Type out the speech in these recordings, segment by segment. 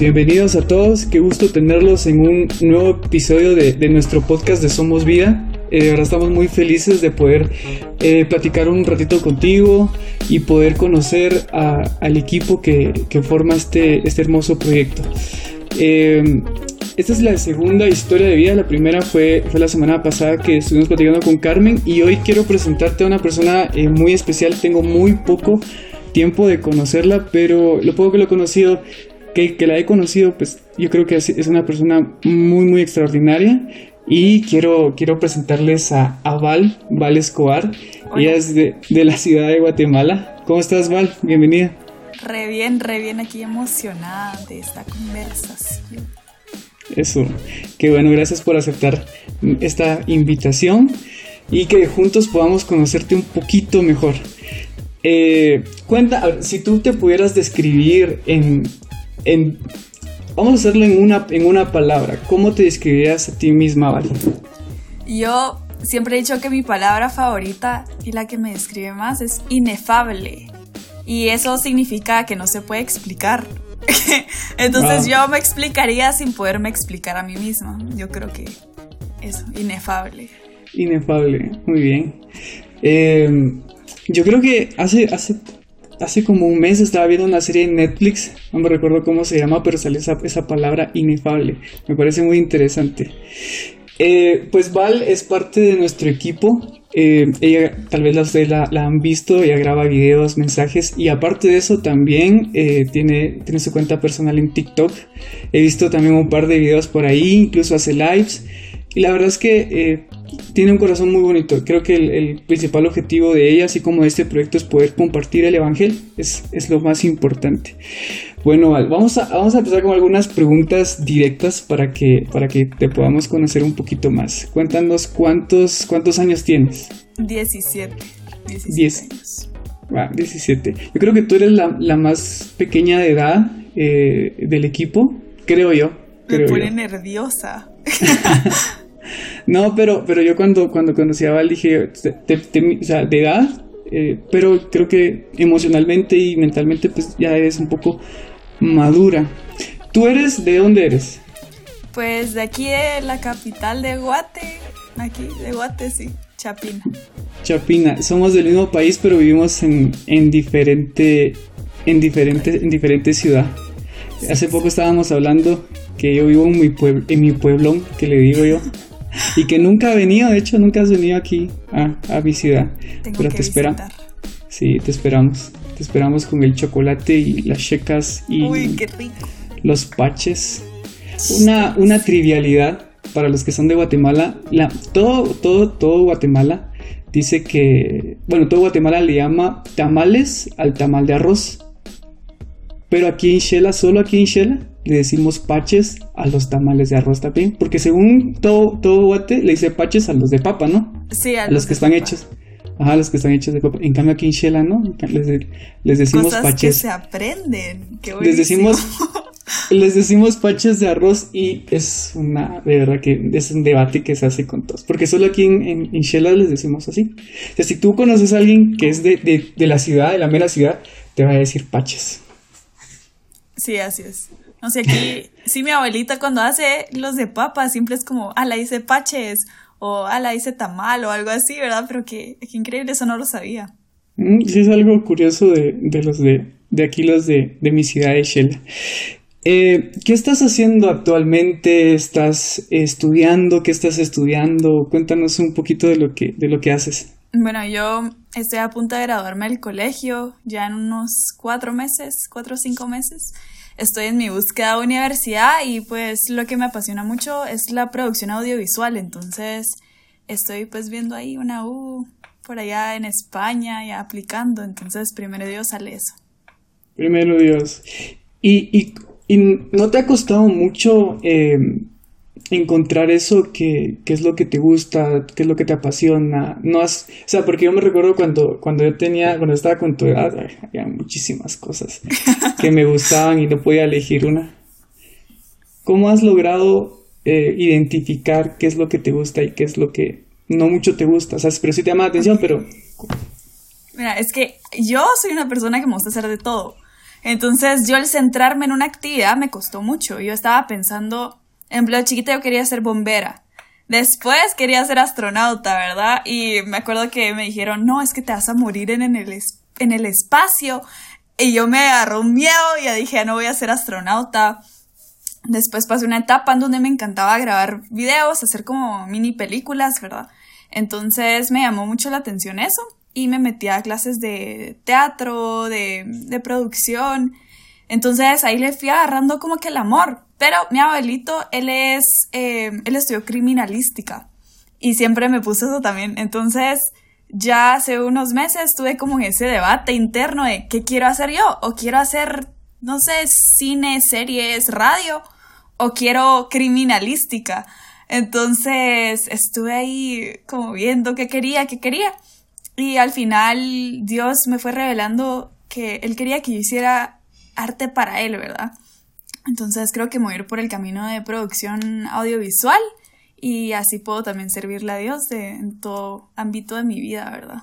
Bienvenidos a todos, qué gusto tenerlos en un nuevo episodio de, nuestro podcast de Somos Vida. Eh, ahora estamos muy felices de poder eh, platicar un ratito contigo y poder conocer al equipo que, forma este, este hermoso proyecto. Eh, esta es la segunda historia de vida. La primera fue, fue la semana pasada que estuvimos platicando con Carmen y hoy quiero presentarte a una persona eh, muy especial. Tengo muy poco tiempo de conocerla, pero lo poco que lo he conocido, que, que la he conocido, pues yo creo que es, una persona muy, muy extraordinaria. Y quiero, quiero presentarles a, a Val, Val Escobar. Ella es de, de la ciudad de Guatemala. ¿Cómo estás, Val? Bienvenida. Re bien, re bien aquí emocionada de esta conversación. Eso, qué bueno, gracias por aceptar esta invitación y que juntos podamos conocerte un poquito mejor. Eh, cuenta, si tú te pudieras describir en, en, vamos a hacerlo en una, en una palabra, ¿cómo te describirías a ti misma, Vale? Yo siempre he dicho que mi palabra favorita y la que me describe más es inefable. Y eso significa que no se puede explicar. Entonces yo me explicaría sin poderme explicar a mí misma. Yo creo que eso, inefable. Inefable, muy bien. Em, yo creo que hace, hace, hace como un mes estaba viendo una serie en Netflix, no me recuerdo cómo se llama, pero sale esa, esa palabra inefable. Me parece muy interesante. Eh, pues Val es parte de nuestro equipo. Eh, ella, tal vez la, la, han visto, ella graba videos, mensajes y aparte de eso también eh, tiene, tiene su cuenta personal en TikTok. He visto también un par de videos por ahí, incluso hace lives. Y la verdad es que tiene un corazón muy bonito. Creo que el, principal objetivo de ella, así como de este proyecto, es poder compartir el Evangelio. Es, es lo más importante. Bueno, vamos a, vamos a empezar con algunas preguntas directas para que, para que te podamos conocer un poquito más. Cuéntanos cuántos, cuántos años tienes. 17. 17 años. Ah, 17. Yo creo que tú eres la, la más pequeña de edad eh, del equipo, creo yo. Me pone nerviosa. No, pero, pero yo cuando, cuando conocí a Val dije, o sea, de edad, eh, pero creo que emocionalmente y mentalmente pues ya eres un poco madura. ¿Tú eres de dónde eres? Pues de aquí de la capital de Guate, aquí de Guate sí, Chapina. Chapina, somos del mismo país pero vivimos en, en diferente en diferente en diferente ciudad. Hace poco estábamos hablando que yo vivo en mi, pueblo, en mi pueblón, que le digo yo. Y que nunca ha venido, de hecho nunca has venido aquí a, a mi ciudad. pero te espera. Sí, te esperamos. Te esperamos con el chocolate y las checas y los paches. Una, una trivialidad para los que son de Guatemala. La, todo, todo, todo Guatemala dice que, bueno, todo Guatemala le llama tamales al tamal de arroz. Pero aquí en Shela, solo aquí en Shela, le decimos paches a los tamales de arroz también. Porque según todo, todo Guate, le dice paches a los de papa, ¿no? Sí, a, los, que están hechos. Ajá, los que están hechos de papa. En cambio aquí en Shela, ¿no? Les, les decimos Cosas paches. que se aprenden. Qué les decimos les decimos paches de arroz y es una, de verdad que es un debate que se hace con todos. Porque solo aquí en, en, les decimos así. O sea, si tú conoces a alguien que es de, de, de la ciudad, de la mera ciudad, te va a decir paches. Sí, así es. No sé, aquí, sí, mi abuelita cuando hace los de papa siempre es como, ah, la hice paches, o ah, la hice tamal, o algo así, ¿verdad? Pero que, increíble, eso no lo sabía. Mm, sí, es algo curioso de, de los de, de aquí, los de, de mi ciudad de Shell. Eh, ¿Qué estás haciendo actualmente? ¿Estás estudiando? ¿Qué estás estudiando? Cuéntanos un poquito de lo que, de lo que haces. Bueno, yo estoy a punto de graduarme del colegio ya en unos cuatro meses, cuatro o cinco meses. Estoy en mi búsqueda universidad y pues lo que me apasiona mucho es la producción audiovisual. Entonces estoy pues viendo ahí una U por allá en España y aplicando. Entonces primero Dios sale eso. Primero Dios. ¿Y, y, y no te ha costado mucho eh, encontrar eso que, es lo que te gusta, qué es lo que te apasiona. No has, o sea, porque yo me recuerdo cuando, cuando yo tenía, cuando estaba con tu edad, había muchísimas cosas que me gustaban y no podía elegir una. ¿Cómo has logrado eh, identificar qué es lo que te gusta y qué es lo que no mucho te gusta? O sea, pero sí te llama la atención, pero... Mira, es que yo soy una persona que me gusta hacer de todo. Entonces yo el centrarme en una actividad me costó mucho. Yo estaba pensando, en plan chiquita yo quería ser bombera. Después quería ser astronauta, ¿verdad? Y me acuerdo que me dijeron, no, es que te vas a morir en el, en el espacio. Y yo me agarró un miedo y ya dije, no voy a ser astronauta. Después pasé una etapa en donde me encantaba grabar videos, hacer como mini películas, ¿verdad? Entonces me llamó mucho la atención eso y me metí a clases de teatro, de, de producción. Entonces ahí le fui agarrando como que el amor. Pero mi abuelito, él es, eh, él estudió criminalística y siempre me puso eso también. Entonces ya hace unos meses tuve como ese debate interno de qué quiero hacer yo o quiero hacer, no sé, cine, series, radio o quiero criminalística. Entonces estuve ahí como viendo qué quería, qué quería. Y al final Dios me fue revelando que Él quería que yo hiciera arte para Él, ¿verdad? Entonces creo que ir por el camino de producción audiovisual y así puedo también servirle a Dios de, en todo ámbito de mi vida, ¿verdad?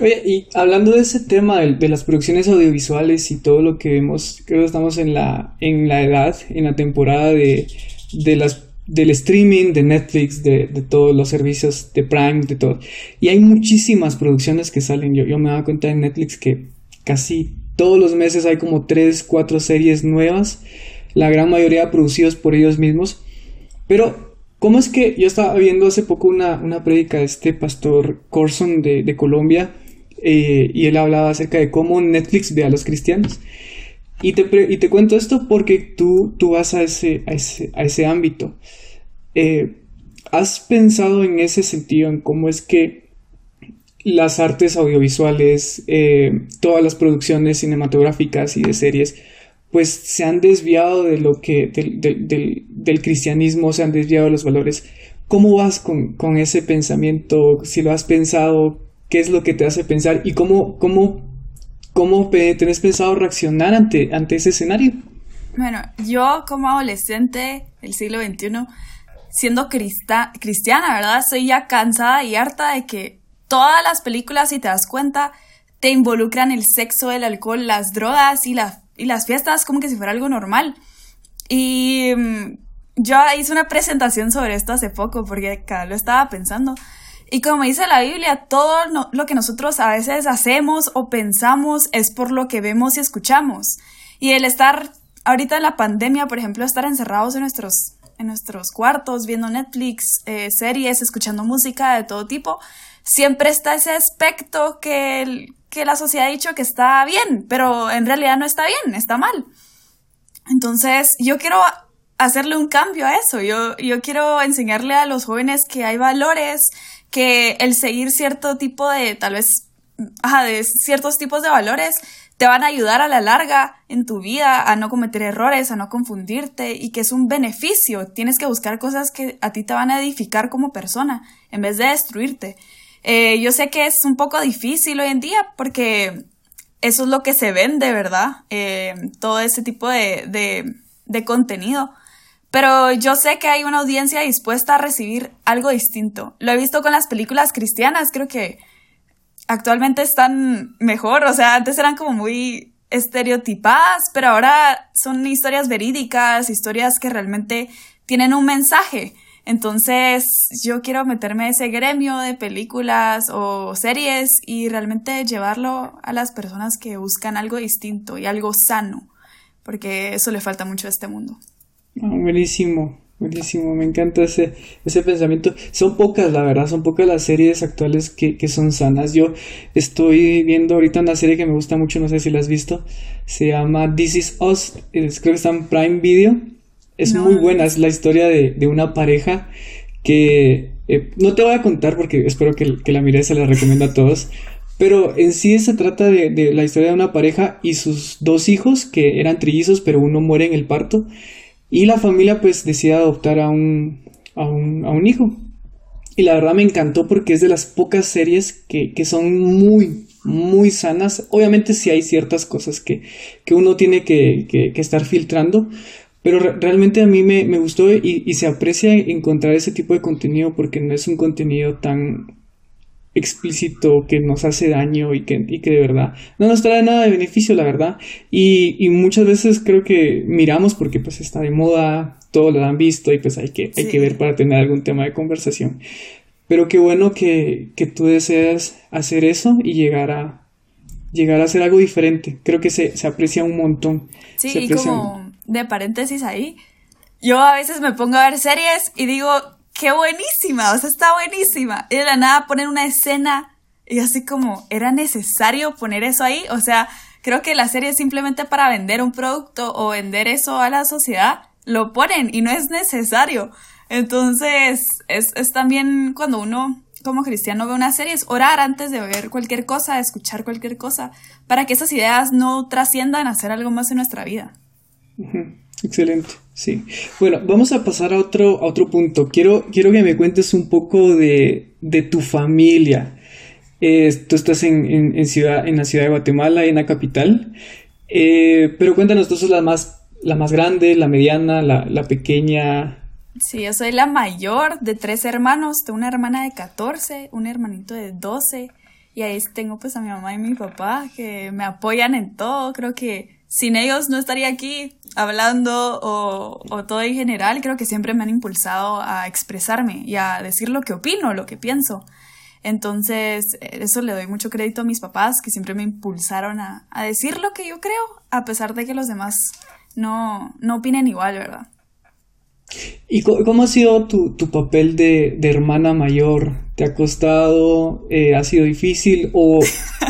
Oye, y hablando de ese tema de, las producciones audiovisuales y todo lo que vemos, creo que estamos en la, en la edad, en la temporada de, de las del streaming, de Netflix, de, de, todos los servicios de Prime, de todo. Y hay muchísimas producciones que salen. Yo, yo me daba cuenta en Netflix que casi todos los meses hay como 3, 4 series nuevas, la gran mayoría producidas por ellos mismos. Pero, ¿cómo es que yo estaba viendo hace poco una, una prédica de este pastor Corson de, de Colombia eh, y él hablaba acerca de cómo Netflix ve a los cristianos? Y te, y te cuento esto porque tú, tú vas a ese, a ese, a ese ámbito. Eh, ¿Has pensado en ese sentido, en cómo es que las artes audiovisuales, eh, todas las producciones cinematográficas y de series, pues se han desviado de lo que, del, del, del cristianismo, se han desviado de los valores? ¿Cómo vas con, con, ese pensamiento? Si lo has pensado, ¿qué es lo que te hace pensar? ¿Y cómo, cómo ¿Cómo tenés pensado reaccionar ante, ante ese escenario? Bueno, yo como adolescente del siglo XXI, siendo cristiana, ¿verdad? Soy ya cansada y harta de que todas las películas, si te das cuenta, te involucran el sexo, el alcohol, las drogas y, y las fiestas como que si fuera algo normal. Y mm, yo hice una presentación sobre esto hace poco porque acá lo estaba pensando. Y como dice la Biblia, todo lo que nosotros a veces hacemos o pensamos es por lo que vemos y escuchamos. Y el estar ahorita en la pandemia, por ejemplo, estar encerrados en nuestros, en nuestros cuartos, viendo Netflix, eh, series, escuchando música de todo tipo, siempre está ese aspecto que, que la sociedad ha dicho que está bien, pero en realidad no está bien, está mal. Entonces, yo quiero hacerle un cambio a eso. Yo, yo quiero enseñarle a los jóvenes que hay valores, que el seguir cierto tipo de, tal vez, ciertos tipos de valores te van a ayudar a la larga en tu vida a no cometer errores, a no confundirte y que es un beneficio. Tienes que buscar cosas que a ti te van a edificar como persona en vez de destruirte. Eh, yo sé que es un poco difícil hoy en día porque eso es lo que se vende, ¿verdad? Eh, todo ese tipo de, de, de contenido. Pero yo sé que hay una audiencia dispuesta a recibir algo distinto. Lo he visto con las películas cristianas, creo que actualmente están mejor, o sea, antes eran como muy estereotipadas, pero ahora son historias verídicas, historias que realmente tienen un mensaje. Entonces, yo quiero meterme a ese gremio de películas o series y realmente llevarlo a las personas que buscan algo distinto y algo sano, porque eso le falta mucho a este mundo. Ah, buenísimo, buenísimo, me encanta ese, ese pensamiento. Son pocas, la verdad, son pocas las series actuales que, que son sanas. Yo estoy viendo ahorita una serie que me gusta mucho, no sé si la has visto, se llama This Is Us, creo que está en Prime Video. Es muy buena, es la historia de, de una pareja que eh, no te voy a contar porque espero que, que la mires, se la recomiendo a todos. Pero en sí se trata de, de, la historia de una pareja y sus dos hijos que eran trillizos, pero uno muere en el parto. Y la familia pues decide adoptar a un, a un, a un hijo. Y la verdad me encantó porque es de las pocas series que, que son muy, muy sanas. Obviamente sí hay ciertas cosas que, que uno tiene que, que, que, estar filtrando, pero realmente a mí me, me gustó y, y, se aprecia encontrar ese tipo de contenido porque no es un contenido tan, explícito que nos hace daño y que, y que de verdad no nos trae nada de beneficio, la verdad. Y, y muchas veces creo que miramos porque pues está de moda, todos lo han visto y pues hay que, hay que ver para tener algún tema de conversación. Pero qué bueno que, que tú deseas hacer eso y llegar a, llegar a hacer algo diferente. Creo que se, se aprecia un montón. Sí, y como de paréntesis ahí, yo a veces me pongo a ver series y digo, qué buenísima, o sea, está buenísima. Y de la nada ponen una escena y así como, ¿era necesario poner eso ahí? O sea, creo que la serie es simplemente para vender un producto o vender eso a la sociedad, lo ponen y no es necesario. Entonces, es, es también cuando uno como cristiano ve una serie, es orar antes de ver cualquier cosa, escuchar cualquier cosa, para que esas ideas no trasciendan a hacer algo más en nuestra vida. Excelente, sí. Bueno, vamos a pasar a otro, a otro punto. Quiero, quiero que me cuentes un poco de, de tu familia. Eh, tú estás en, en, ciudad, en la ciudad de Guatemala, en la capital. Eh, pero cuéntanos, tú sos la más, la más grande, la mediana, la, la pequeña. Sí, yo soy la mayor de tres hermanos. Tengo una hermana de 14, un hermanito de 12. Y ahí tengo pues a mi mamá y mi papá que me apoyan en todo. Creo que sin ellos no estaría aquí hablando o, o, todo en general. Creo que siempre me han impulsado a expresarme y a decir lo que opino, lo que pienso. Entonces, eso le doy mucho crédito a mis papás que siempre me impulsaron a, a decir lo que yo creo, a pesar de que los demás no, no opinen igual, ¿verdad? ¿Y cómo ha sido tu, tu papel de, de, hermana mayor? ¿Te ha costado? Eh, ¿Ha sido difícil? O,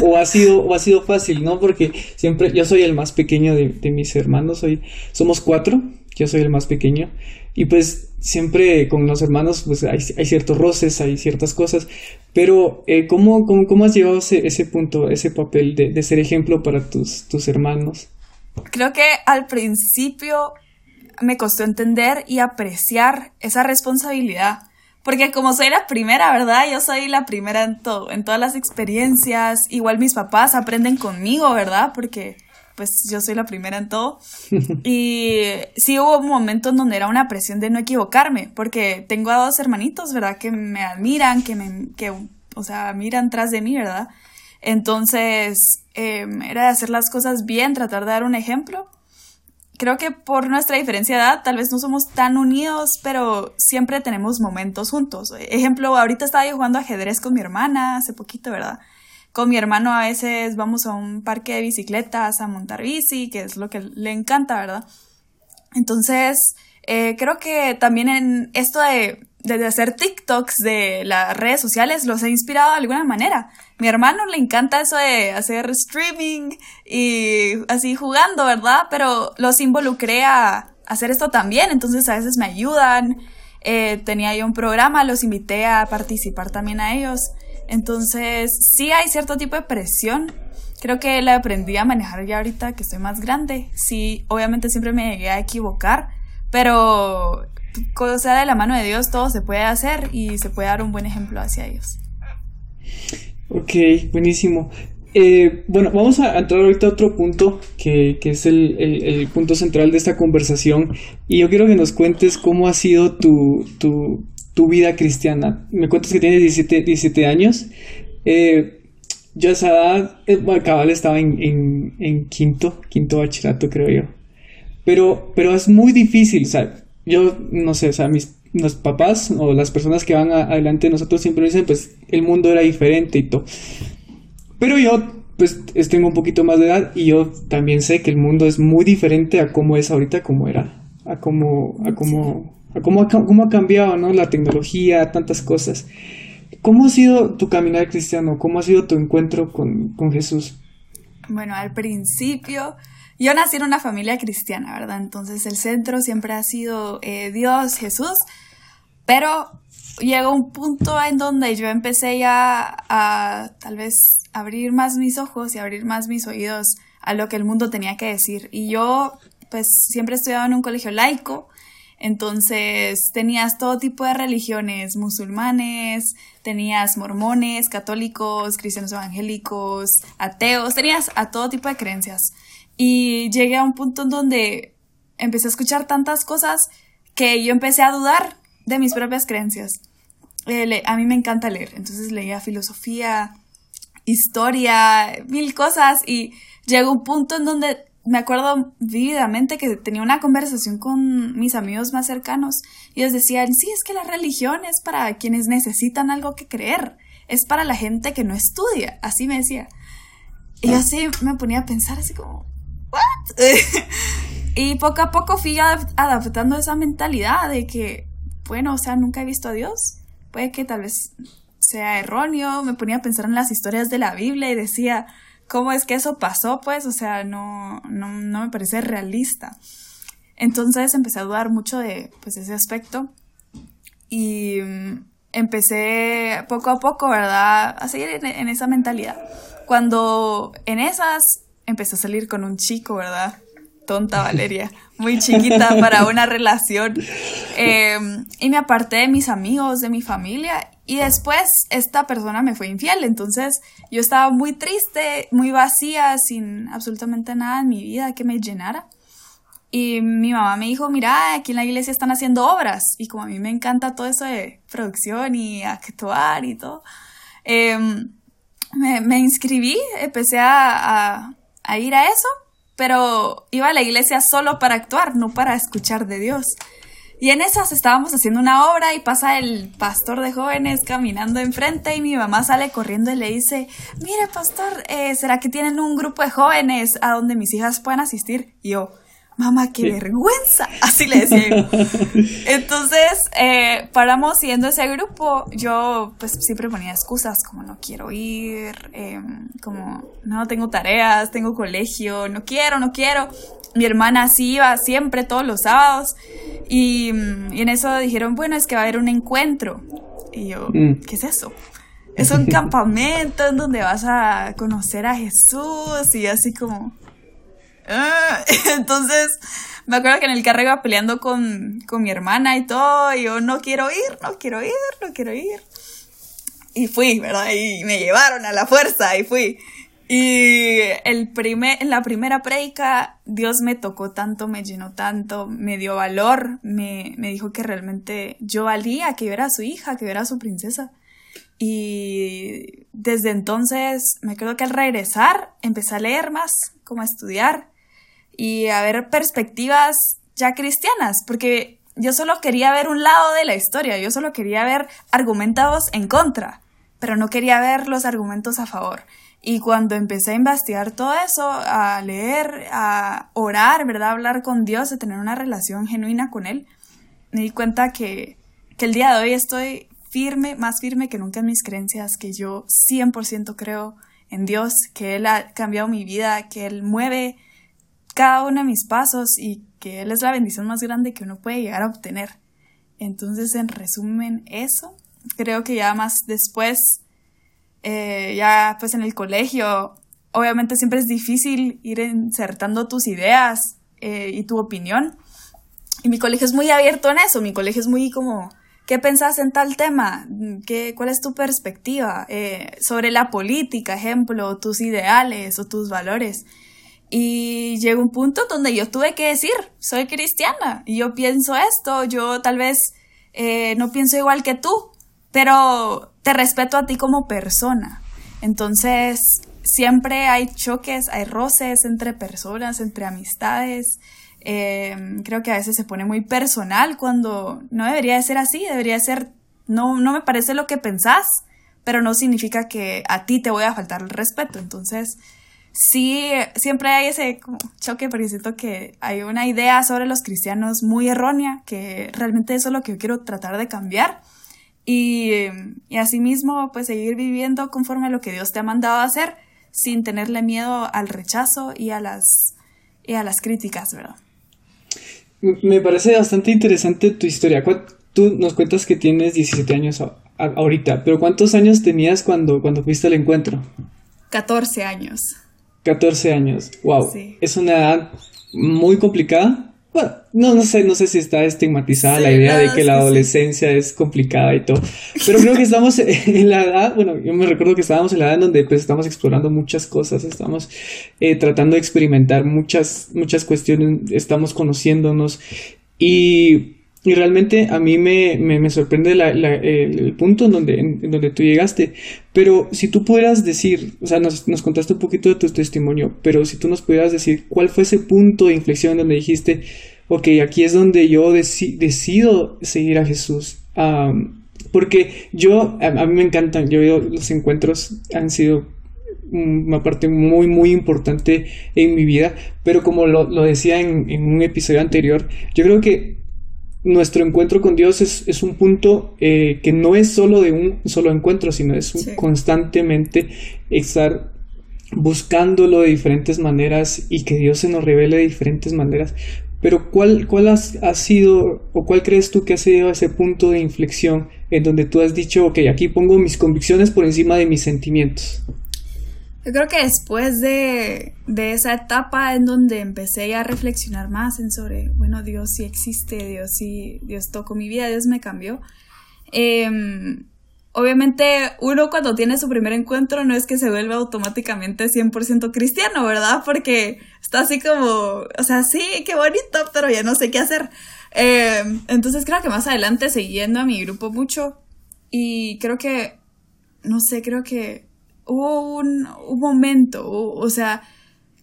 o, ha sido, ¿O ha sido fácil? ¿No? Porque siempre yo soy el más pequeño de, de, mis hermanos. Soy, somos cuatro. Yo soy el más pequeño. Y pues siempre con los hermanos pues hay, hay ciertos roces, hay ciertas cosas. Pero eh, ¿cómo, cómo, cómo, has llevado ese, ese punto, ese papel de, de ser ejemplo para tus, tus hermanos? Creo que al principio me costó entender y apreciar esa responsabilidad. Porque como soy la primera, ¿verdad? Yo soy la primera en todo, en todas las experiencias. Igual mis papás aprenden conmigo, ¿verdad? Porque pues yo soy la primera en todo. Y sí hubo un momento en donde era una presión de no equivocarme, porque tengo a dos hermanitos, ¿verdad? Que me admiran, que me, que, o sea, miran tras de mí, ¿verdad? Entonces, eh, era de hacer las cosas bien, tratar de dar un ejemplo creo que por nuestra diferencia de edad tal vez no somos tan unidos, pero siempre tenemos momentos juntos. Ejemplo, ahorita estaba yo jugando ajedrez con mi hermana hace poquito, ¿verdad? Con mi hermano a veces vamos a un parque de bicicletas a montar bici, que es lo que le encanta, ¿verdad? Entonces, eh, creo que también en esto de desde hacer TikToks de las redes sociales los he inspirado de alguna manera. Mi hermano le encanta eso de hacer streaming y así jugando, ¿verdad? Pero los involucré a hacer esto también, entonces a veces me ayudan. Eh, tenía yo un programa, los invité a participar también a ellos. Entonces, sí hay cierto tipo de presión. Creo que la aprendí a manejar ya ahorita que estoy más grande. Sí, obviamente siempre me llegué a equivocar, pero cosa de la mano de Dios todo se puede hacer y se puede dar un buen ejemplo hacia ellos. Ok, buenísimo. Eh, bueno, vamos a entrar ahorita a otro punto que, que es el, el, punto central de esta conversación y yo quiero que nos cuentes cómo ha sido tu, tu, tu vida cristiana. Me cuentas que tienes 17, 17 años. Eh, yo a esa edad, eh, estaba en, en, en, quinto, quinto bachillerato creo yo. Pero, pero es muy difícil, ¿sabes? Yo no sé, o sea, mis los papás o las personas que van adelante de nosotros siempre dicen, pues el mundo era diferente y todo. Pero yo, pues tengo un poquito más de edad y yo también sé que el mundo es muy diferente a cómo es ahorita, como era, a cómo, a cómo, a cómo, cómo ha cambiado, ¿no? La tecnología, tantas cosas. ¿Cómo ha sido tu caminar cristiano? ¿Cómo ha sido tu encuentro con, con Jesús? Bueno, al principio yo nací en una familia cristiana, ¿verdad? Entonces el centro siempre ha sido eh, Dios, Jesús, pero llegó un punto en donde yo empecé ya a tal vez abrir más mis ojos y abrir más mis oídos a lo que el mundo tenía que decir. Y yo pues siempre estudiaba en un colegio laico, entonces tenías todo tipo de religiones, musulmanes, tenías mormones, católicos, cristianos evangélicos, ateos, tenías a todo tipo de creencias. Y llegué a un punto en donde empecé a escuchar tantas cosas que yo empecé a dudar de mis propias creencias. eh, a mí me encanta leer, entonces leía filosofía, historia, mil cosas y llegó un punto en donde me acuerdo vívidamente que tenía una conversación con mis amigos más cercanos y ellos decían, sí, es que la religión es para quienes necesitan algo que creer, es para la gente que no estudia, así me decía. Y yo así me ponía a pensar así como, ¿what? y poco a poco fui adaptando esa mentalidad de que, bueno, o sea, nunca he visto a Dios, puede que tal vez sea erróneo, me ponía a pensar en las historias de la Biblia y decía, ¿cómo es que eso pasó? Pues, o sea, no, no, no me parece realista. Entonces empecé a dudar mucho de pues, ese aspecto y mm, empecé poco a poco, ¿verdad?, a seguir en, esa mentalidad. Cuando en esas empecé a salir con un chico, ¿verdad? Tonta Valeria, muy chiquita para una relación. Em, y me aparté de mis amigos, de mi familia y después esta persona me fue infiel, entonces yo estaba muy triste, muy vacía, sin absolutamente nada en mi vida que me llenara. Y mi mamá me dijo, mira, aquí en la iglesia están haciendo obras. Y como a mí me encanta todo eso de producción y actuar y todo, em, me, inscribí, empecé a, a ir a eso, pero iba a la iglesia solo para actuar, no para escuchar de Dios. Y en esas estábamos haciendo una obra y pasa el pastor de jóvenes caminando enfrente y mi mamá sale corriendo y le dice, mire pastor, eh, ¿será que tienen un grupo de jóvenes a donde mis hijas puedan asistir? Y yo, mamá, qué vergüenza, así le decía Entonces, eh, paramos siguiendo ese grupo, yo pues siempre ponía excusas como no quiero ir, em, como no tengo tareas, tengo colegio, no quiero, no quiero. Mi hermana sí iba siempre todos los sábados. Y, en eso dijeron, bueno, es que va a haber un encuentro. Y yo, mm. ¿qué es eso? Es un campamento en donde vas a conocer a Jesús y así como... Ah". Entonces, me acuerdo que en el carro iba peleando con, con mi hermana y todo, y yo no quiero ir, no quiero ir, no quiero ir. Y fui, ¿verdad? Y me llevaron a la fuerza y fui. Y el primer, en la primera predica, Dios me tocó tanto, me llenó tanto, me dio valor, me, me dijo que realmente yo valía, que yo era su hija, que yo era su princesa. Y desde entonces, me creo que al regresar, empecé a leer más, como a estudiar y a ver perspectivas ya cristianas, porque yo solo quería ver un lado de la historia, yo solo quería ver argumentos en contra, pero no quería ver los argumentos a favor. Y cuando empecé a investigar todo eso, a leer, a orar, ¿verdad? A hablar con Dios, a tener una relación genuina con Él, me di cuenta que, que el día de hoy estoy firme, más firme que nunca en mis creencias, que yo 100% creo en Dios, que Él ha cambiado mi vida, que Él mueve cada uno de mis pasos y que Él es la bendición más grande que uno puede llegar a obtener. Entonces, en resumen, eso, creo que ya más después eh, ya pues en el colegio, obviamente siempre es difícil ir insertando tus ideas eh, y tu opinión. Y mi colegio es muy abierto en eso, mi colegio es muy como, ¿qué pensás en tal tema? ¿Qué, ¿Cuál es tu perspectiva eh, sobre la política, ejemplo, tus ideales o tus valores? Y llegó un punto donde yo tuve que decir, soy cristiana y yo pienso esto, yo tal vez no pienso igual que tú, pero te respeto a ti como persona. Entonces, siempre hay choques, hay roces entre personas, entre amistades. Eh, creo que a veces se pone muy personal cuando no debería de ser así, debería ser, no, no me parece lo que pensás, pero no significa que a ti te voy a faltar el respeto. Entonces, sí, siempre hay ese choque porque siento que hay una idea sobre los cristianos muy errónea, que realmente eso es lo que yo quiero tratar de cambiar y, y asimismo, pues seguir viviendo conforme a lo que Dios te ha mandado a hacer, sin tenerle miedo al rechazo y a las, y a las críticas, ¿verdad? Me parece bastante interesante tu historia. Tú nos cuentas que tienes 17 años ahorita, pero ¿cuántos años tenías cuando, cuando fuiste al encuentro? 14 años. 14 años, wow. Es una edad muy complicada. Bueno, no, no sé, no sé si está estigmatizada la idea de que la adolescencia es complicada y todo, pero creo que estamos en la edad, bueno, yo me recuerdo que estábamos en la edad en donde pues estamos explorando muchas cosas, estamos eh, tratando de experimentar muchas, muchas cuestiones, estamos conociéndonos y y realmente a mí me, me, sorprende el, punto en donde, donde tú llegaste. Pero si tú pudieras decir, o sea, nos, nos, contaste un poquito de tu testimonio, pero si tú nos pudieras decir cuál fue ese punto de inflexión donde dijiste, ok, aquí es donde yo decido seguir a Jesús. porque yo, a, mí me encantan, yo veo los encuentros han sido una parte muy muy importante en mi vida pero como lo, lo decía en, un episodio anterior yo creo que nuestro encuentro con Dios es, un punto eh, que no es solo de un solo encuentro, sino es constantemente estar buscándolo de diferentes maneras y que Dios se nos revele de diferentes maneras. Pero ¿cuál, cuál ha sido o cuál crees tú que ha sido ese punto de inflexión en donde tú has dicho, ok, aquí pongo mis convicciones por encima de mis sentimientos? Yo creo que después de, esa etapa en donde empecé a reflexionar más en sobre, bueno, Dios sí existe, Dios sí, Dios tocó mi vida, Dios me cambió. Em, obviamente uno cuando tiene su primer encuentro no es que se vuelva automáticamente 100% cristiano, ¿verdad? Porque está así como, o sea, sí, qué bonito, pero ya no sé qué hacer. Em, entonces creo que más adelante siguiendo a mi grupo mucho y creo que, no sé, creo que hubo un, momento, o, sea,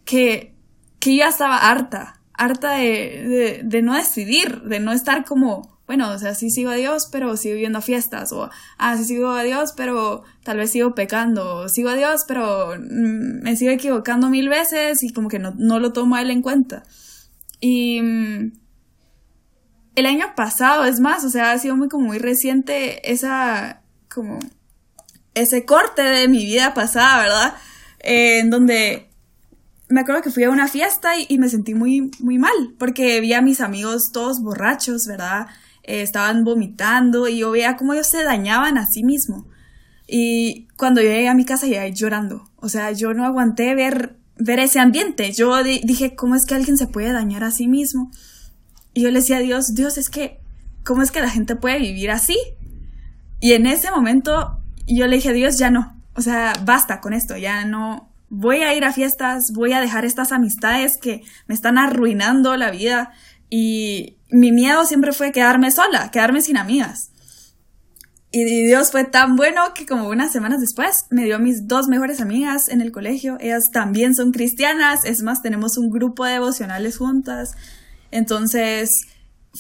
que, que yo estaba harta, harta de, de, no decidir, de no estar como, bueno, o sea, sí sigo a Dios, pero sigo yendo a fiestas, o, ah, sí sigo a Dios, pero tal vez sigo pecando, o sigo a Dios, pero mm, me sigo equivocando mil veces y como que no, no lo tomo a él en cuenta. Y mm, el año pasado, es más, o sea, ha sido muy como muy reciente esa, como, ese corte de mi vida pasada, ¿verdad? Eh, en donde me acuerdo que fui a una fiesta y, me sentí muy, muy mal, porque vi a mis amigos todos borrachos, ¿verdad? Eh, estaban vomitando y yo veía cómo ellos se dañaban a sí mismos. Y cuando llegué a mi casa llegué llorando. O sea, yo no aguanté ver, ver ese ambiente. Yo dije, ¿cómo es que alguien se puede dañar a sí mismo? Y yo le decía a Dios, Dios, es que, ¿cómo es que la gente puede vivir así? Y en ese momento y yo le dije, Dios, ya no. O sea, basta con esto, ya no. Voy a ir a fiestas, voy a dejar estas amistades que me están arruinando la vida. Y mi miedo siempre fue quedarme sola, quedarme sin amigas. Y Dios fue tan bueno que como unas semanas después me dio mis dos mejores amigas en el colegio. Ellas también son cristianas. Es más, tenemos un grupo de devocionales juntas. Entonces,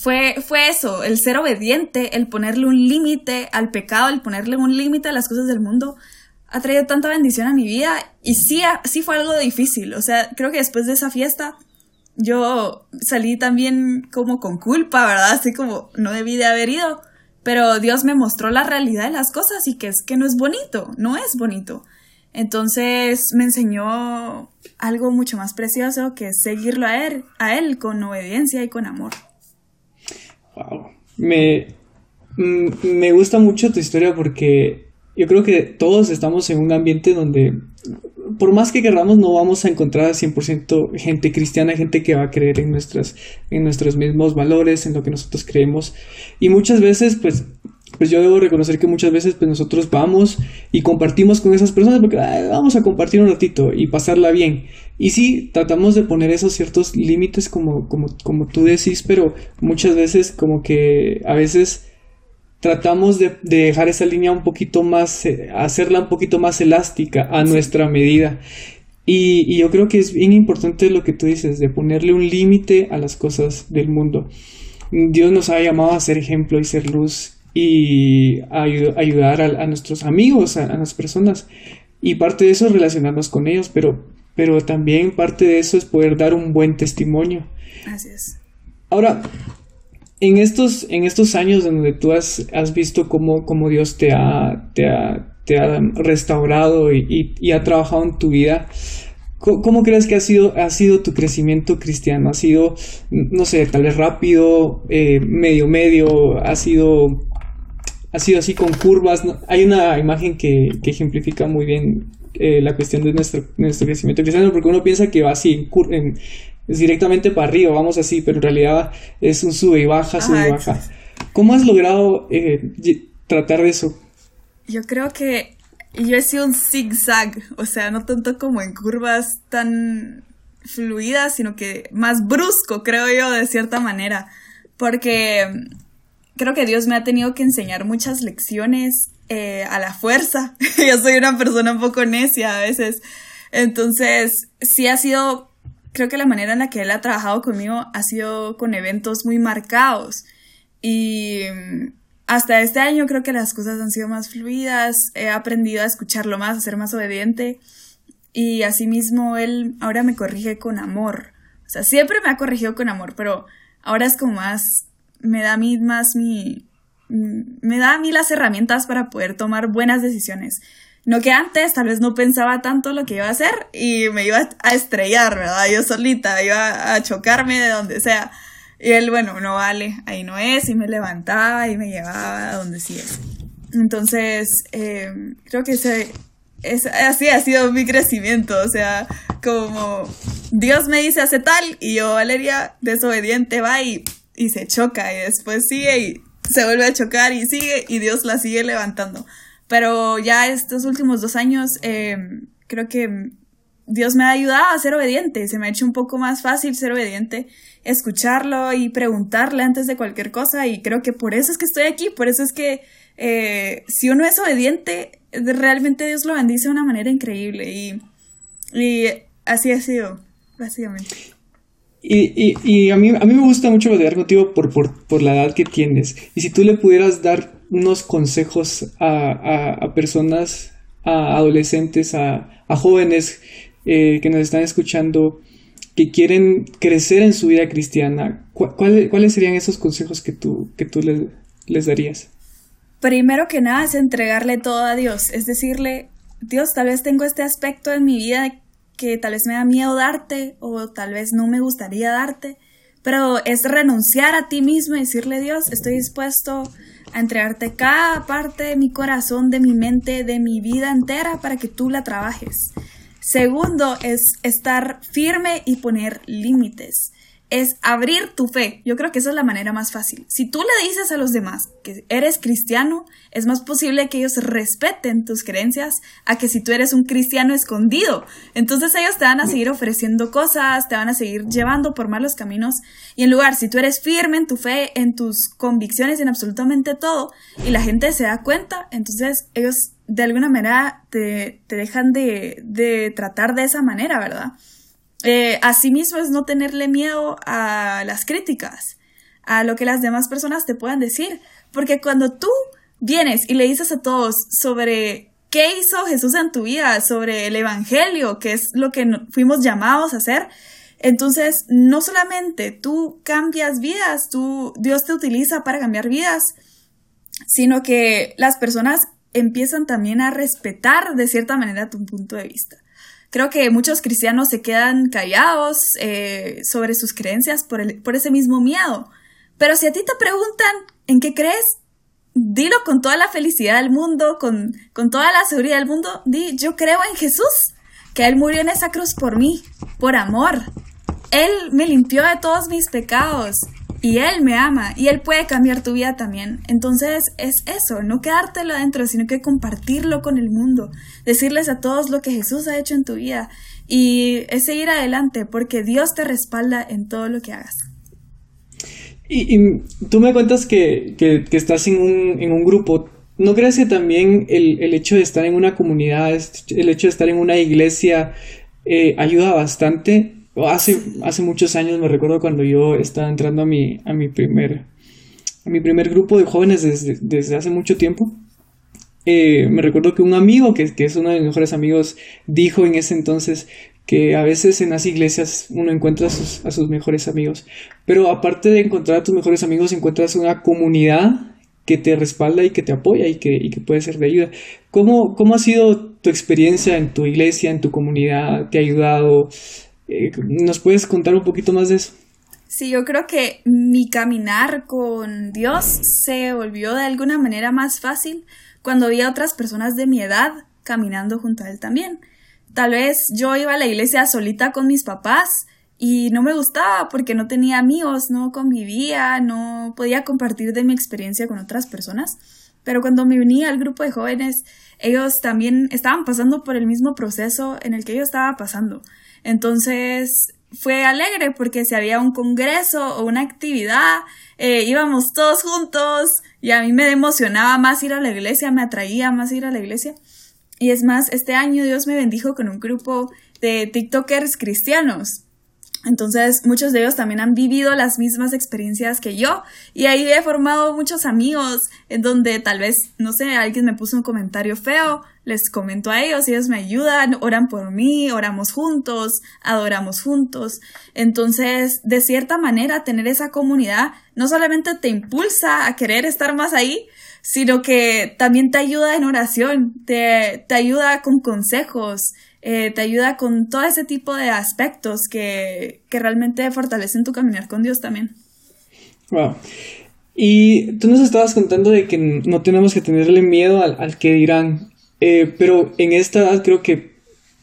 fue, fue eso, el ser obediente, el ponerle un límite al pecado, el ponerle un límite a las cosas del mundo, ha traído tanta bendición a mi vida y sí, sí fue algo difícil. O sea, creo que después de esa fiesta yo salí también como con culpa, ¿verdad? Así como no debí de haber ido. Pero Dios me mostró la realidad de las cosas y que es que no es bonito, no es bonito. Entonces me enseñó algo mucho más precioso que seguirlo a él, a él con obediencia y con amor. Wow. Me, mm, me gusta mucho tu historia porque yo creo que todos estamos en un ambiente donde, por más que queramos, no vamos a encontrar 100% gente cristiana, gente que va a creer en, nuestras, en nuestros mismos valores, en lo que nosotros creemos. Y muchas veces, pues, pues yo debo reconocer que muchas veces pues nosotros vamos y compartimos con esas personas porque vamos a compartir un ratito y pasarla bien. Y sí, tratamos de poner esos ciertos límites como, como, como tú decís, pero muchas veces como que a veces tratamos de, dejar esa línea un poquito más, eh, hacerla un poquito más elástica a nuestra medida. Y, y yo creo que es bien importante lo que tú dices, de ponerle un límite a las cosas del mundo. Dios nos ha llamado a ser ejemplo y ser luz y ayudar a, nuestros amigos, a, las personas. Y parte de eso es relacionarnos con ellos, pero, pero también parte de eso es poder dar un buen testimonio. Así es. Ahora, en estos, en estos años donde tú has, has visto cómo, cómo, Dios te ha, te ha, te ha restaurado y, y, ha trabajado en tu vida, ¿Cómo, crees que ha sido, ha sido tu crecimiento cristiano? ¿Ha sido, no sé, tal vez rápido, eh, medio medio? ¿Ha sido ha sido así con curvas. Hay una imagen que, ejemplifica muy bien eh, la cuestión de nuestro, nuestro crecimiento cristiano, porque uno piensa que va así, en, es directamente para arriba, vamos así, pero en realidad es un sube y baja, sube y baja. ¿Cómo has logrado eh, tratar de eso? Yo creo que yo he sido un zigzag, o sea, no tanto como en curvas tan fluidas, sino que más brusco, creo yo, de cierta manera. Porque creo que Dios me ha tenido que enseñar muchas lecciones eh, a la fuerza. Yo soy una persona un poco necia a veces. Entonces, sí ha sido, creo que la manera en la que Él ha trabajado conmigo ha sido con eventos muy marcados. Y mm, hasta este año creo que las cosas han sido más fluidas, he aprendido a escucharlo más, a ser más obediente. Y asimismo, Él ahora me corrige con amor. O sea, siempre me ha corregido con amor, pero ahora es como más, me da a mí más mi, me da a mí las herramientas para poder tomar buenas decisiones. No que antes tal vez no pensaba tanto lo que iba a hacer y me iba a estrellar, ¿verdad? Yo solita iba a chocarme de donde sea. Y él, bueno, no vale, ahí no es, y me levantaba y me llevaba a donde sí es. Entonces, eh, creo que ese, es, así ha sido mi crecimiento, o sea, como Dios me dice hace tal y yo, Valeria, desobediente, va y, y se choca y después sigue y se vuelve a chocar y sigue y Dios la sigue levantando. Pero ya estos últimos dos años eh, creo que Dios me ha ayudado a ser obediente, se me ha hecho un poco más fácil ser obediente, escucharlo y preguntarle antes de cualquier cosa y creo que por eso es que estoy aquí, por eso es que eh, si uno es obediente, realmente Dios lo bendice de una manera increíble y, y así ha sido, básicamente. Y, y, a, mí, a mí me gusta mucho platicar contigo por, por, por, la edad que tienes. Y si tú le pudieras dar unos consejos a, a, personas, a adolescentes, a, jóvenes eh, que nos están escuchando, que quieren crecer en su vida cristiana, ¿cuáles serían esos consejos que tú, que tú les, les darías? Primero que nada es entregarle todo a Dios, es decirle, Dios, tal vez tengo este aspecto en mi vida que tal vez me da miedo darte o tal vez no me gustaría darte, pero es renunciar a ti mismo y decirle Dios, estoy dispuesto a entregarte cada parte de mi corazón, de mi mente, de mi vida entera para que tú la trabajes. Segundo es estar firme y poner límites es abrir tu fe. Yo creo que esa es la manera más fácil. Si tú le dices a los demás que eres cristiano, es más posible que ellos respeten tus creencias a que si tú eres un cristiano escondido. Entonces ellos te van a seguir ofreciendo cosas, te van a seguir llevando por malos caminos. Y en lugar, si tú eres firme en tu fe, en tus convicciones, en absolutamente todo, y la gente se da cuenta, entonces ellos de alguna manera te, dejan de, de tratar de esa manera, ¿verdad? Eh, asimismo es no tenerle miedo a las críticas, a lo que las demás personas te puedan decir, porque cuando tú vienes y le dices a todos sobre qué hizo Jesús en tu vida, sobre el Evangelio, que es lo que fuimos llamados a hacer, entonces no solamente tú cambias vidas, tú, Dios te utiliza para cambiar vidas, sino que las personas empiezan también a respetar de cierta manera tu punto de vista. Creo que muchos cristianos se quedan callados eh, sobre sus creencias por, el, por ese mismo miedo. Pero si a ti te preguntan en qué crees, dilo con toda la felicidad del mundo, con, con toda la seguridad del mundo. Di, yo creo en Jesús, que Él murió en esa cruz por mí, por amor. Él me limpió de todos mis pecados y Él me ama y Él puede cambiar tu vida también. Entonces es eso, no quedártelo adentro, sino que compartirlo con el mundo, decirles a todos lo que Jesús ha hecho en tu vida y es seguir adelante porque Dios te respalda en todo lo que hagas. Y, tú me cuentas que, que, estás en un, en un, grupo. ¿No crees que también el, el, hecho de estar en una comunidad, el hecho de estar en una iglesia, eh, ayuda bastante hace, hace muchos años me recuerdo cuando yo estaba entrando a mi, a mi primer a mi primer grupo de jóvenes desde, desde hace mucho tiempo. Eh, me recuerdo que un amigo, que, que, es uno de mis mejores amigos, dijo en ese entonces que a veces en las iglesias uno encuentra a sus, a sus mejores amigos. Pero aparte de encontrar a tus mejores amigos, encuentras una comunidad que te respalda y que te apoya y que, y que puede ser de ayuda. ¿Cómo, ¿Cómo ha sido tu experiencia en tu iglesia, en tu comunidad? ¿Te ha ayudado? ¿Nos puedes contar un poquito más de eso? Sí, yo creo que mi caminar con Dios se volvió de alguna manera más fácil cuando vi a otras personas de mi edad caminando junto a Él también. Tal vez yo iba a la iglesia solita con mis papás y no me gustaba porque no tenía amigos, no convivía, no podía compartir de mi experiencia con otras personas. Pero cuando me uní al grupo de jóvenes, ellos también estaban pasando por el mismo proceso en el que yo estaba pasando. Entonces, fue alegre porque si había un congreso o una actividad, eh, íbamos todos juntos y a mí me emocionaba más ir a la iglesia, me atraía más ir a la iglesia. Y es más, este año Dios me bendijo con un grupo de TikTokers cristianos. Entonces, muchos de ellos también han vivido las mismas experiencias que yo y ahí he formado muchos amigos en donde tal vez, no sé, alguien me puso un comentario feo, les comento a ellos, ellos me ayudan, oran por mí, oramos juntos, adoramos juntos. Entonces, de cierta manera, tener esa comunidad no solamente te impulsa a querer estar más ahí, sino que también te ayuda en oración, te, te ayuda con consejos, eh, te ayuda con todo ese tipo de aspectos que, que realmente fortalecen tu caminar con Dios también. Wow. Y tú nos estabas contando de que no tenemos que tenerle miedo al, que dirán, eh, pero en esta edad creo que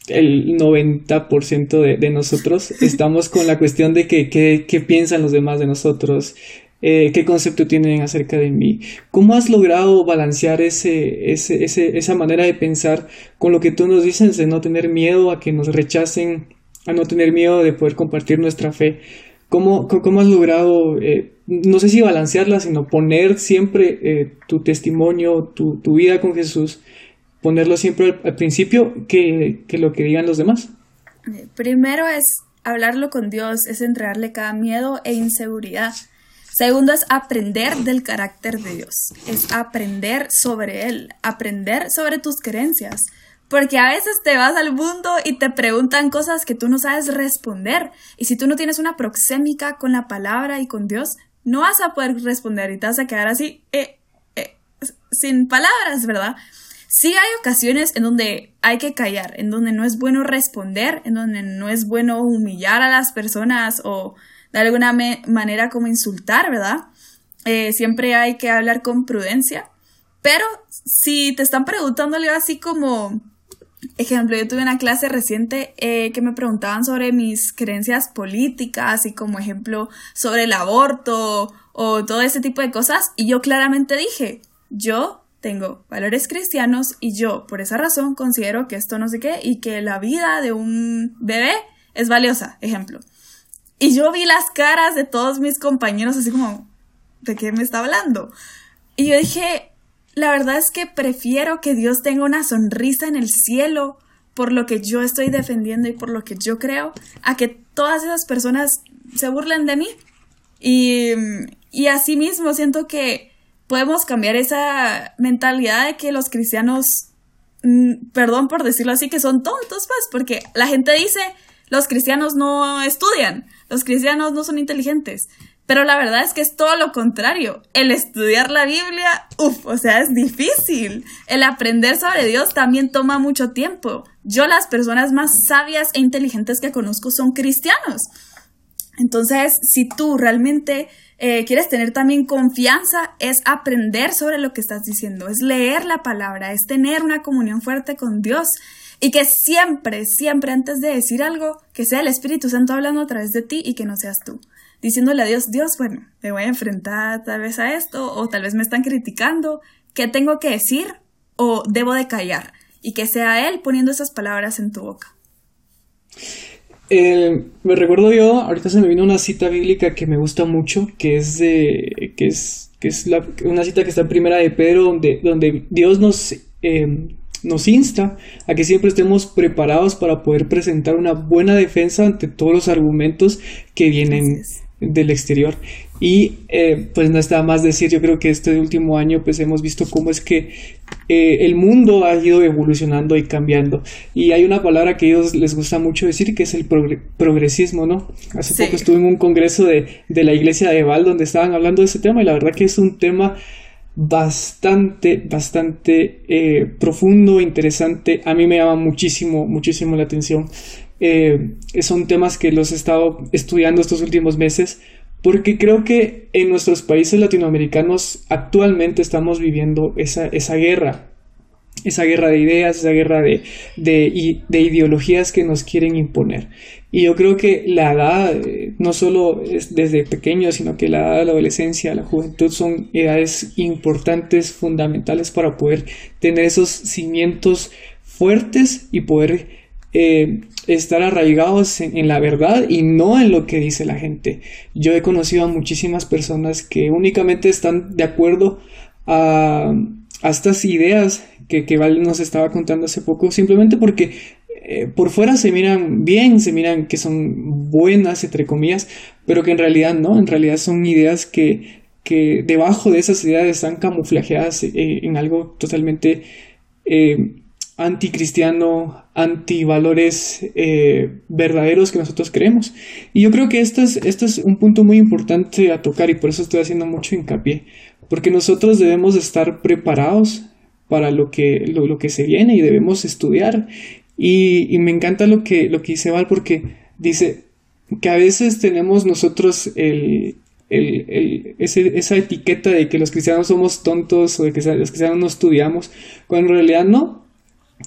el 90% de, de nosotros estamos con la cuestión de que, qué piensan los demás de nosotros, eh, qué concepto tienen acerca de mí. ¿Cómo has logrado balancear ese, ese, esa manera de pensar con lo que tú nos dices de no tener miedo a que nos rechacen, a no tener miedo de poder compartir nuestra fe? ¿Cómo, cómo has logrado, eh, no sé si balancearla, sino poner siempre eh, tu testimonio, tu, tu, vida con Jesús, ponerlo siempre al, al principio que, que lo que digan los demás? Primero es hablarlo con Dios, es entregarle cada miedo e inseguridad Segundo es aprender del carácter de Dios, es aprender sobre Él, aprender sobre tus creencias. Porque a veces te vas al mundo y te preguntan cosas que tú no sabes responder. Y si tú no tienes una proxémica con la palabra y con Dios, no vas a poder responder y te vas a quedar así, eh, eh, sin palabras, ¿verdad? Sí hay ocasiones en donde hay que callar, en donde no es bueno responder, en donde no es bueno humillar a las personas o de alguna manera como insultar, ¿verdad? Eh, siempre hay que hablar con prudencia. Pero si te están preguntando así como, ejemplo, yo tuve una clase reciente eh, que me preguntaban sobre mis creencias políticas y como ejemplo sobre el aborto o todo ese tipo de cosas y yo claramente dije, yo tengo valores cristianos y yo por esa razón considero que esto no sé qué y que la vida de un bebé es valiosa, ejemplo. Y yo vi las caras de todos mis compañeros así como, ¿de qué me está hablando? Y yo dije, la verdad es que prefiero que Dios tenga una sonrisa en el cielo por lo que yo estoy defendiendo y por lo que yo creo, a que todas esas personas se burlen de mí. Y, y asimismo siento que podemos cambiar esa mentalidad de que los cristianos, mm, perdón por decirlo así, que son tontos, pues, porque la gente dice, los cristianos no estudian, los cristianos no son inteligentes. Pero la verdad es que es todo lo contrario. El estudiar la Biblia, uff, o sea, es difícil. El aprender sobre Dios también toma mucho tiempo. Yo las personas más sabias e inteligentes que conozco son cristianos. Entonces, si tú realmente eh, quieres tener también confianza, es aprender sobre lo que estás diciendo, es leer la palabra, es tener una comunión fuerte con Dios y que siempre, siempre antes de decir algo, que sea el Espíritu Santo hablando a través de ti y que no seas tú. Diciéndole a Dios, Dios, bueno, me voy a enfrentar tal vez a esto, o tal vez me están criticando, ¿qué tengo que decir? ¿O debo de callar? Y que sea Él poniendo esas palabras en tu boca. Eh, me recuerdo yo, ahorita se me vino una cita bíblica que me gusta mucho, que es de, que es, que es una cita que está en primera de Pedro, donde, donde Dios nos eh, nos insta a que siempre estemos preparados para poder presentar una buena defensa ante todos los argumentos que vienen del exterior. Y eh, pues no está más decir, yo creo que este último año pues hemos visto cómo es que eh, el mundo ha ido evolucionando y cambiando. Y hay una palabra que a ellos les gusta mucho decir que es el progresismo, ¿no? Hace poco estuve en un congreso de, de la iglesia de Val donde estaban hablando de ese tema y la verdad que es un tema bastante, bastante eh, profundo, interesante. A mí me llama muchísimo, muchísimo la atención. Eh, son temas que los he estado estudiando estos últimos meses porque creo que en nuestros países latinoamericanos actualmente estamos viviendo esa, esa guerra esa guerra de ideas, esa guerra de, de, de, ideologías que nos quieren imponer. Y yo creo que la edad, eh, no solo es desde pequeño, sino que la edad de la adolescencia, la juventud, son edades importantes, fundamentales para poder tener esos cimientos fuertes y poder eh, estar arraigados en, la verdad y no en lo que dice la gente. Yo he conocido a muchísimas personas que únicamente están de acuerdo a, estas ideas que, que Val nos estaba contando hace poco, simplemente porque eh, por fuera se miran bien, se miran que son buenas, entre comillas, pero que en realidad no, en realidad son ideas que, que debajo de esas ideas están camuflajeadas eh, en algo totalmente eh, anticristiano, antivalores eh, verdaderos que nosotros creemos. Y yo creo que esto es, esto es un punto muy importante a tocar y por eso estoy haciendo mucho hincapié, porque nosotros debemos estar preparados para lo que, lo, que se viene y debemos estudiar. Y, me encanta lo que, lo que dice Val porque dice que a veces tenemos nosotros el, esa etiqueta de que los cristianos somos tontos o de que los cristianos no estudiamos, cuando en realidad no.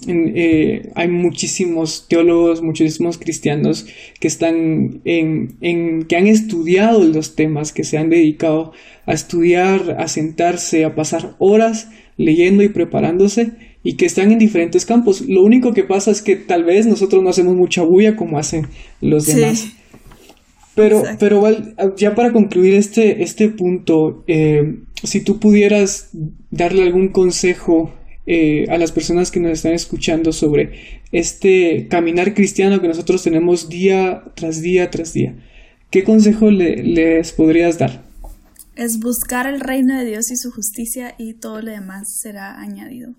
Eh, hay muchísimos teólogos, muchísimos cristianos que están en, en, que han estudiado los temas, que se han dedicado a estudiar, a sentarse, a pasar horas leyendo y preparándose y que están en diferentes campos. Lo único que pasa es que tal vez nosotros no hacemos mucha bulla como hacen los demás. Pero, pero ya para concluir este, este punto, eh, si tú pudieras darle algún consejo eh, a las personas que nos están escuchando sobre este caminar cristiano que nosotros tenemos día tras día tras día, ¿qué consejo les podrías dar? Es buscar el reino de Dios y su justicia y todo lo demás será añadido.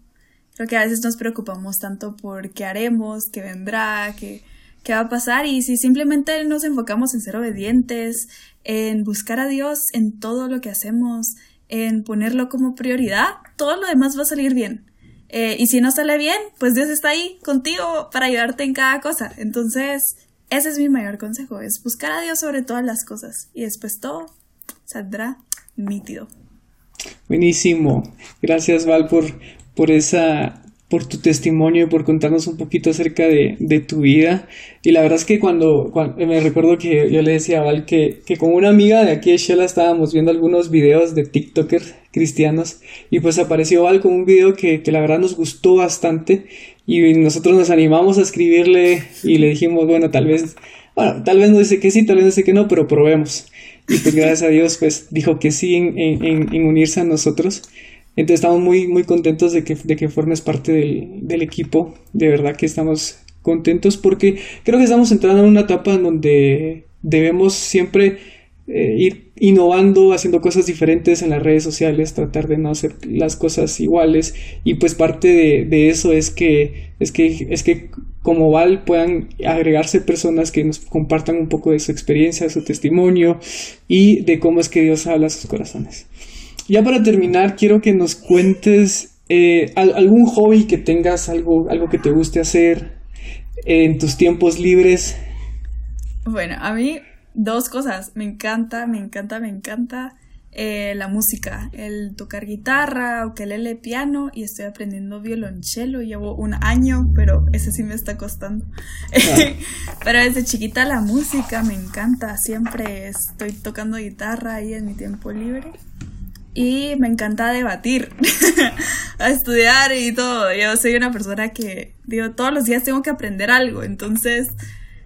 Creo que a veces nos preocupamos tanto por qué haremos, qué vendrá, qué qué va a pasar y si simplemente nos enfocamos en ser obedientes, en buscar a Dios en todo lo que hacemos, en ponerlo como prioridad, todo lo demás va a salir bien. Eh, y si no sale bien, pues Dios está ahí contigo para ayudarte en cada cosa. Entonces, ese es mi mayor consejo, es buscar a Dios sobre todas las cosas y después todo saldrá nítido. Buenísimo. Gracias Val por, por esa por tu testimonio y por contarnos un poquito acerca de, tu vida. Y la verdad es que cuando, me recuerdo que yo le decía a Val que, que con una amiga de aquí de Shella estábamos viendo algunos videos de TikTokers cristianos y pues apareció Val con un video que, que la verdad nos gustó bastante y nosotros nos animamos a escribirle y le dijimos, bueno, tal vez, bueno, tal vez no dice que sí, tal vez no dice que no, pero probemos. Pues gracias a Dios, pues dijo que sí en unirse a nosotros. Entonces estamos muy, muy contentos de que, de que formes parte del, equipo. De verdad que estamos contentos porque creo que estamos entrando en una etapa en donde debemos siempre eh, ir innovando, haciendo cosas diferentes en las redes sociales, tratar de no hacer las cosas iguales y pues parte de, de eso es que, es que es que como Val puedan agregarse personas que nos compartan un poco de su experiencia, de su testimonio y de cómo es que Dios habla a sus corazones. Ya para terminar, quiero que nos cuentes eh, algún hobby que tengas, algo, algo que te guste hacer en tus tiempos libres. Bueno, a mí dos cosas. Me encanta, me encanta, me encanta eh, la música, el tocar guitarra, ukelele, piano y estoy aprendiendo violonchelo. Llevo un año, pero ese sí me está costando. Ah. pero desde chiquita la música me encanta. Siempre estoy tocando guitarra ahí en mi tiempo libre y me encanta debatir, a estudiar y todo. Yo soy una persona que, digo, todos los días tengo que aprender algo, entonces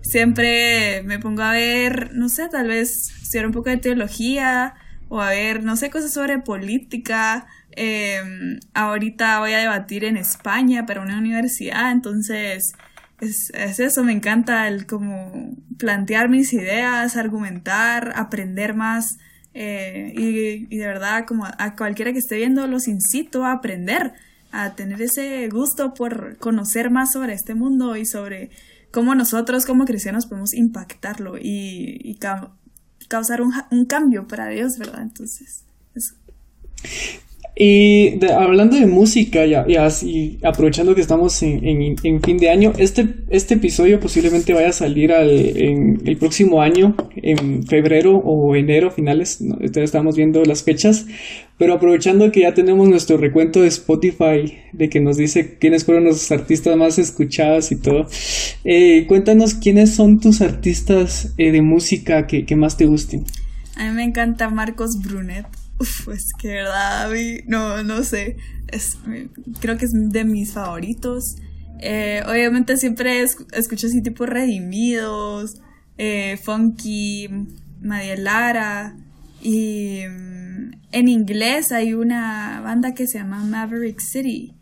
siempre me pongo a ver, no sé, tal vez estudiar un poco de teología o a ver, no sé, cosas sobre política. Em, ahorita voy a debatir en España para una universidad, entonces es, es, eso, me encanta el como plantear mis ideas, argumentar, aprender más eh, y, de verdad, como a cualquiera que esté viendo, los incito a aprender, a tener ese gusto por conocer más sobre este mundo y sobre cómo nosotros como cristianos podemos impactarlo y, causar un, un, cambio para Dios, ¿verdad? Entonces, eso. Y hablando de música y, aprovechando que estamos en, fin de año, este, este episodio posiblemente vaya a salir al, en el próximo año, en febrero o enero, finales, ¿no? estamos viendo las fechas, pero aprovechando que ya tenemos nuestro recuento de Spotify, de que nos dice quiénes fueron los artistas más escuchados y todo, eh, cuéntanos quiénes son tus artistas eh, de música que, que más te gusten. A mí me encanta Marcos Brunet. Uf, es que verdad, no, no sé. Es, creo que es de mis favoritos. Eh, obviamente siempre escucho así tipo Redimidos, eh, Funky, María Lara. Y mm, en inglés hay una banda que se llama Maverick City.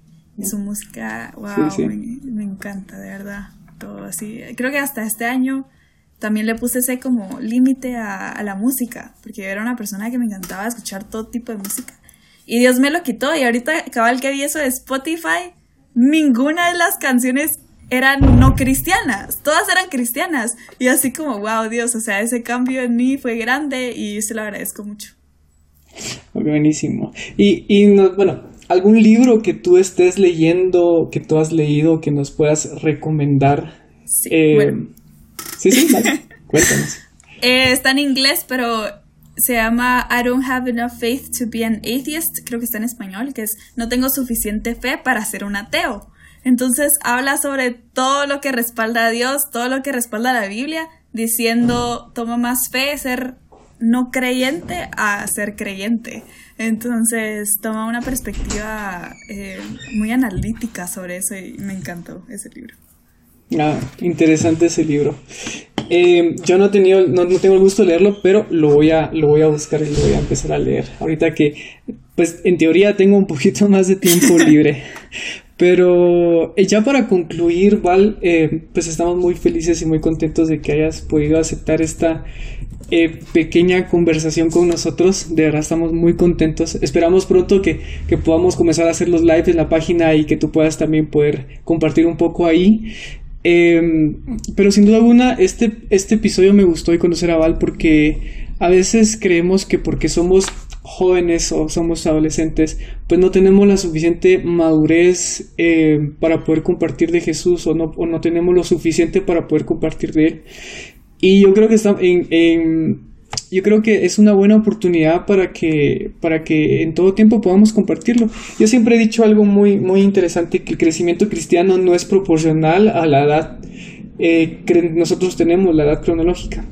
Su música, wow, Me, encanta, de verdad. Todo así. Creo que hasta este año también le puse ese como límite a, a, la música, porque yo era una persona que me encantaba escuchar todo tipo de música. Y Dios me lo quitó, y ahorita cabal que vi eso de Spotify, ninguna de las canciones eran no cristianas, todas eran cristianas. Y así como, wow, Dios, o sea, ese cambio en mí fue grande y se lo agradezco mucho. Buenísimo. Y, y bueno, ¿algún libro que tú estés leyendo, que tú has leído, que nos puedas recomendar? Sí, eh, sí, sí, cuéntanos. Eh, está en inglés, pero se llama I don't have enough faith to be an atheist, creo que está en español, que es no tengo suficiente fe para ser un ateo. Entonces habla sobre todo lo que respalda a Dios, todo lo que respalda a la Biblia, diciendo toma más fe ser no creyente a ser creyente. Entonces toma una perspectiva eh, muy analítica sobre eso y me encantó ese libro. Ah, interesante ese libro. Eh, yo no, he tenido, no, no, tengo el gusto de leerlo, pero lo voy, a, lo voy a buscar y lo voy a empezar a leer. Ahorita que, pues en teoría tengo un poquito más de tiempo libre. Pero eh, ya para concluir, Val, eh, pues estamos muy felices y muy contentos de que hayas podido aceptar esta eh, pequeña conversación con nosotros. De verdad estamos muy contentos. Esperamos pronto que, que, podamos comenzar a hacer los lives en la página y que tú puedas también poder compartir un poco ahí. Em, pero sin duda alguna, este, este episodio me gustó y conocer a Val porque a veces creemos que porque somos jóvenes o somos adolescentes, pues no tenemos la suficiente madurez eh, para poder compartir de Jesús o no, o no tenemos lo suficiente para poder compartir de Él. Y yo creo que está en, yo creo que es una buena oportunidad para que, para que en todo tiempo podamos compartirlo. Yo siempre he dicho algo muy, muy interesante, que el crecimiento cristiano no es proporcional a la edad eh, que nosotros tenemos, la edad cronológica.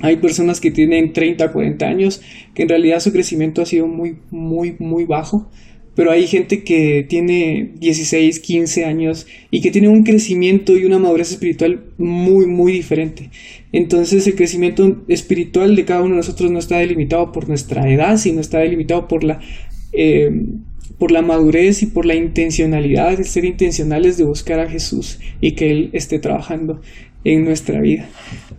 Hay personas que tienen 30, 40 años, que en realidad su crecimiento ha sido muy, muy, muy bajo. Pero hay gente que tiene 16, 15 años y que tiene un crecimiento y una madurez espiritual muy, muy diferente. Entonces el crecimiento espiritual de cada uno de nosotros no está delimitado por nuestra edad, sino está delimitado por la, eh, por la madurez y por la intencionalidad, de ser intencionales de buscar a Jesús y que Él esté trabajando en nuestra vida.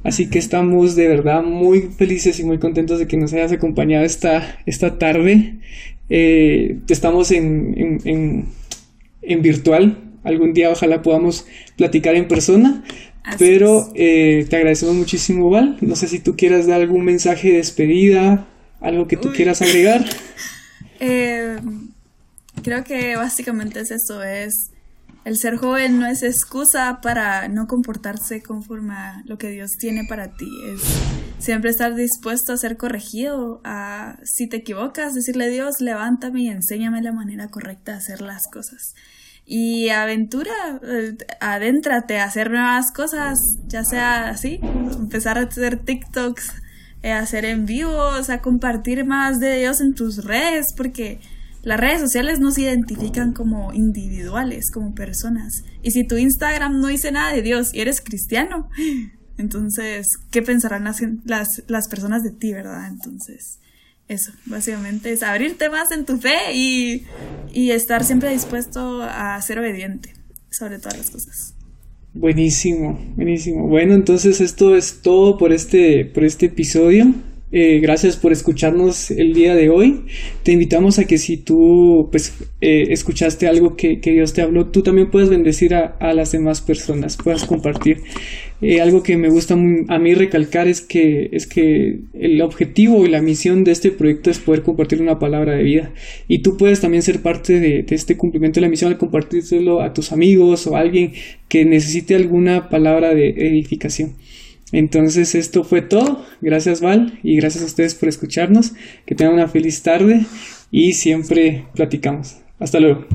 Así que estamos de verdad muy felices y muy contentos de que nos hayas acompañado esta, esta tarde. Eh, estamos en, en, en, virtual. Algún día ojalá podamos platicar en persona. pero eh, te agradecemos muchísimo, Val. No sé si tú quieras dar algún mensaje de despedida, algo que tú quieras agregar. Eh, creo que básicamente es eso, es el ser joven no es excusa para no comportarse conforme a lo que Dios tiene para ti. Es siempre estar dispuesto a ser corregido, a si te equivocas, decirle a Dios, levántame y enséñame la manera correcta de hacer las cosas. Y aventura, eh, adéntrate a hacer nuevas cosas, ya sea así, empezar a hacer TikToks, eh, hacer en vivos, a compartir más de Dios en tus redes, porque las redes sociales no se identifican como individuales, como personas. Y si tu Instagram no dice nada de Dios y eres cristiano, entonces, ¿qué pensarán las, las, las personas de ti, verdad? Entonces, eso, básicamente es abrirte más en tu fe y, y estar siempre dispuesto a ser obediente sobre todas las cosas. Buenísimo, buenísimo. Bueno, entonces esto es todo por este, por este episodio. Eh, gracias por escucharnos el día de hoy. Te invitamos a que si tú pues, eh, escuchaste algo que, Dios te habló, tú también puedes bendecir a, las demás personas, puedas compartir. Eh, algo que me gusta a mí recalcar es que, es que el objetivo y la misión de este proyecto es poder compartir una palabra de vida. Y tú puedes también ser parte de, de este cumplimiento de la misión al compartírselo a tus amigos o a alguien que necesite alguna palabra de edificación. Entonces esto fue todo. Gracias Val y gracias a ustedes por escucharnos. Que tengan una feliz tarde y siempre platicamos. Hasta luego.